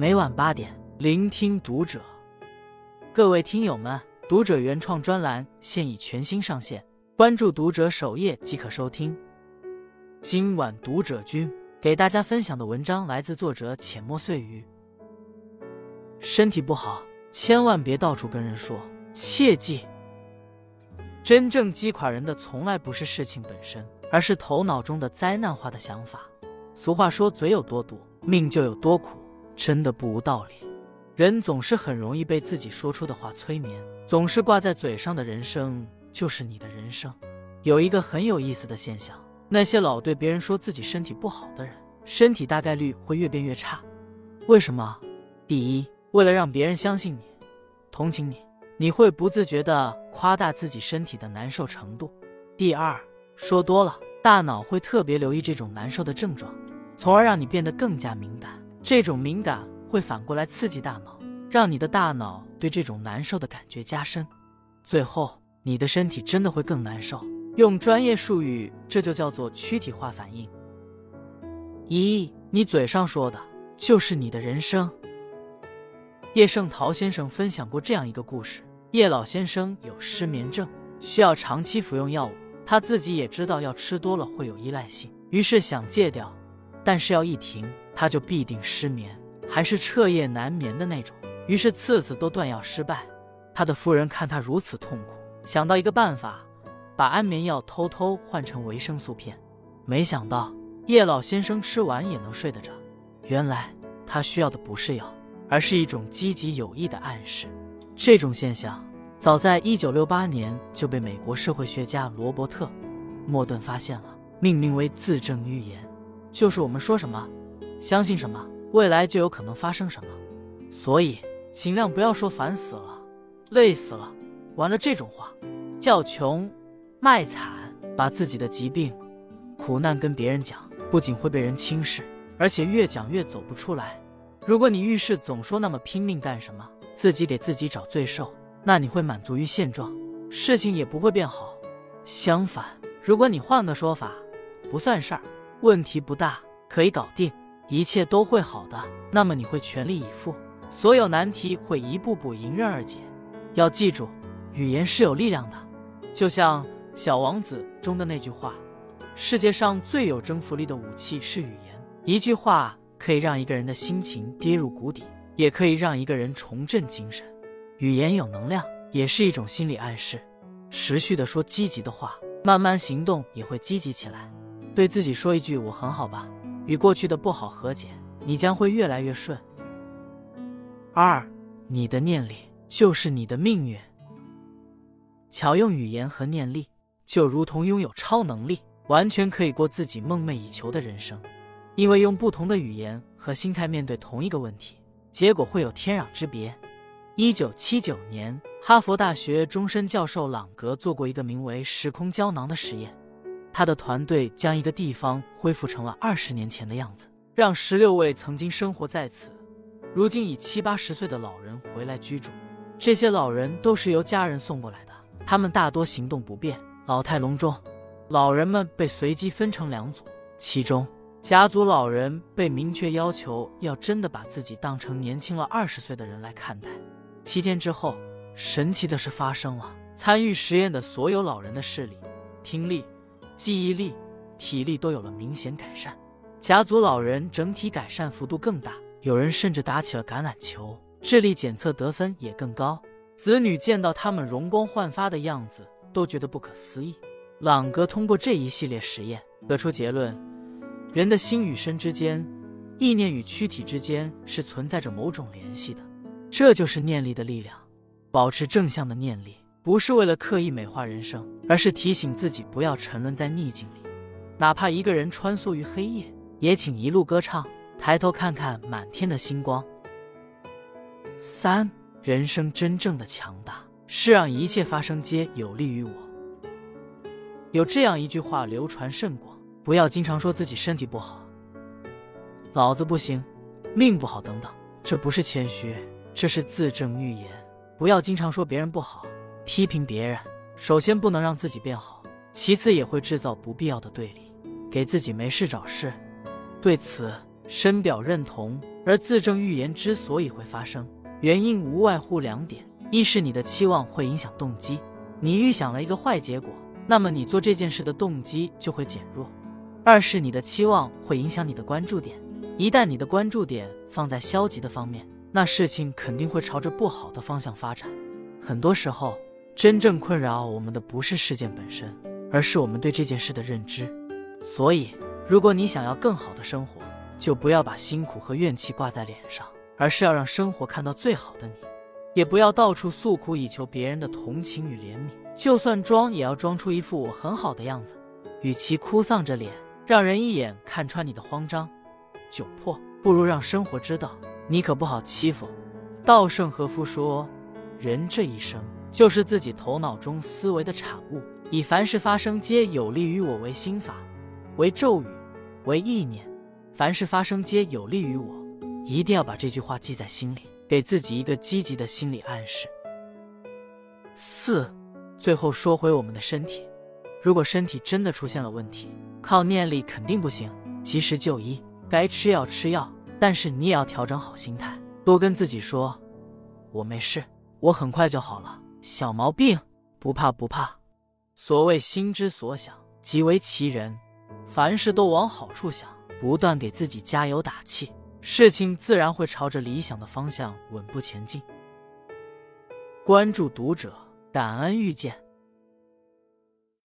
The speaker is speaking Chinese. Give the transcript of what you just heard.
每晚八点，聆听读者。各位听友们，读者原创专栏现已全新上线，关注读者首页即可收听。今晚读者君给大家分享的文章来自作者浅墨碎鱼。身体不好，千万别到处跟人说，切记。真正击垮人的从来不是事情本身，而是头脑中的灾难化的想法。俗话说，嘴有多毒，命就有多苦，真的不无道理。人总是很容易被自己说出的话催眠，总是挂在嘴上的人生就是你的人生。有一个很有意思的现象，那些老对别人说自己身体不好的人，身体大概率会越变越差。为什么？第一，为了让别人相信你，同情你。你会不自觉地夸大自己身体的难受程度。第二，说多了，大脑会特别留意这种难受的症状，从而让你变得更加敏感。这种敏感会反过来刺激大脑，让你的大脑对这种难受的感觉加深，最后你的身体真的会更难受。用专业术语，这就叫做躯体化反应。一，你嘴上说的就是你的人生。叶圣陶先生分享过这样一个故事。叶老先生有失眠症，需要长期服用药物。他自己也知道药吃多了会有依赖性，于是想戒掉，但是药一停，他就必定失眠，还是彻夜难眠的那种。于是次次都断药失败。他的夫人看他如此痛苦，想到一个办法，把安眠药偷偷换成维生素片。没想到叶老先生吃完也能睡得着。原来他需要的不是药，而是一种积极有益的暗示。这种现象早在一九六八年就被美国社会学家罗伯特·莫顿发现了，命名为自证预言，就是我们说什么，相信什么，未来就有可能发生什么。所以尽量不要说烦死了、累死了、完了这种话，叫穷、卖惨，把自己的疾病、苦难跟别人讲，不仅会被人轻视，而且越讲越走不出来。如果你遇事总说那么拼命干什么？自己给自己找罪受，那你会满足于现状，事情也不会变好。相反，如果你换个说法，不算事儿，问题不大，可以搞定，一切都会好的，那么你会全力以赴，所有难题会一步步迎刃而解。要记住，语言是有力量的，就像《小王子》中的那句话：“世界上最有征服力的武器是语言，一句话可以让一个人的心情跌入谷底。”也可以让一个人重振精神。语言有能量，也是一种心理暗示。持续的说积极的话，慢慢行动也会积极起来。对自己说一句“我很好吧”，与过去的不好和解，你将会越来越顺。二，你的念力就是你的命运。巧用语言和念力，就如同拥有超能力，完全可以过自己梦寐以求的人生。因为用不同的语言和心态面对同一个问题。结果会有天壤之别。一九七九年，哈佛大学终身教授朗格做过一个名为“时空胶囊”的实验。他的团队将一个地方恢复成了二十年前的样子，让十六位曾经生活在此、如今已七八十岁的老人回来居住。这些老人都是由家人送过来的，他们大多行动不便，老态龙钟。老人们被随机分成两组，其中。家族老人被明确要求要真的把自己当成年轻了二十岁的人来看待。七天之后，神奇的事发生了：参与实验的所有老人的视力、听力、记忆力、体力都有了明显改善。家族老人整体改善幅度更大，有人甚至打起了橄榄球。智力检测得分也更高。子女见到他们容光焕发的样子，都觉得不可思议。朗格通过这一系列实验得出结论。人的心与身之间，意念与躯体之间是存在着某种联系的，这就是念力的力量。保持正向的念力，不是为了刻意美化人生，而是提醒自己不要沉沦在逆境里。哪怕一个人穿梭于黑夜，也请一路歌唱，抬头看看满天的星光。三，人生真正的强大是让一切发生皆有利于我。有这样一句话流传甚广。不要经常说自己身体不好，脑子不行，命不好等等，这不是谦虚，这是自证预言。不要经常说别人不好，批评别人，首先不能让自己变好，其次也会制造不必要的对立，给自己没事找事。对此，深表认同。而自证预言之所以会发生，原因无外乎两点：一是你的期望会影响动机，你预想了一个坏结果，那么你做这件事的动机就会减弱；二是你的期望会影响你的关注点，一旦你的关注点放在消极的方面，那事情肯定会朝着不好的方向发展。很多时候，真正困扰我们的不是事件本身，而是我们对这件事的认知。所以，如果你想要更好的生活，就不要把辛苦和怨气挂在脸上，而是要让生活看到最好的你。也不要到处诉苦以求别人的同情与怜悯，就算装也要装出一副我很好的样子。与其哭丧着脸，让人一眼看穿你的慌张、窘迫，不如让生活知道你可不好欺负。稻盛和夫说：“人这一生就是自己头脑中思维的产物，以凡事发生皆有利于我为心法，为咒语，为意念。”凡事发生皆有利于我，一定要把这句话记在心里，给自己一个积极的心理暗示。四，最后说回我们的身体，如果身体真的出现了问题，靠念力肯定不行，及时就医，该吃药吃药，但是你也要调整好心态，多跟自己说：“我没事，我很快就好了，小毛病，不怕不怕。”所谓心之所想，即为其人，凡事都往好处想。不断给自己加油打气，事情自然会朝着理想的方向稳步前进。关注读者，感恩遇见。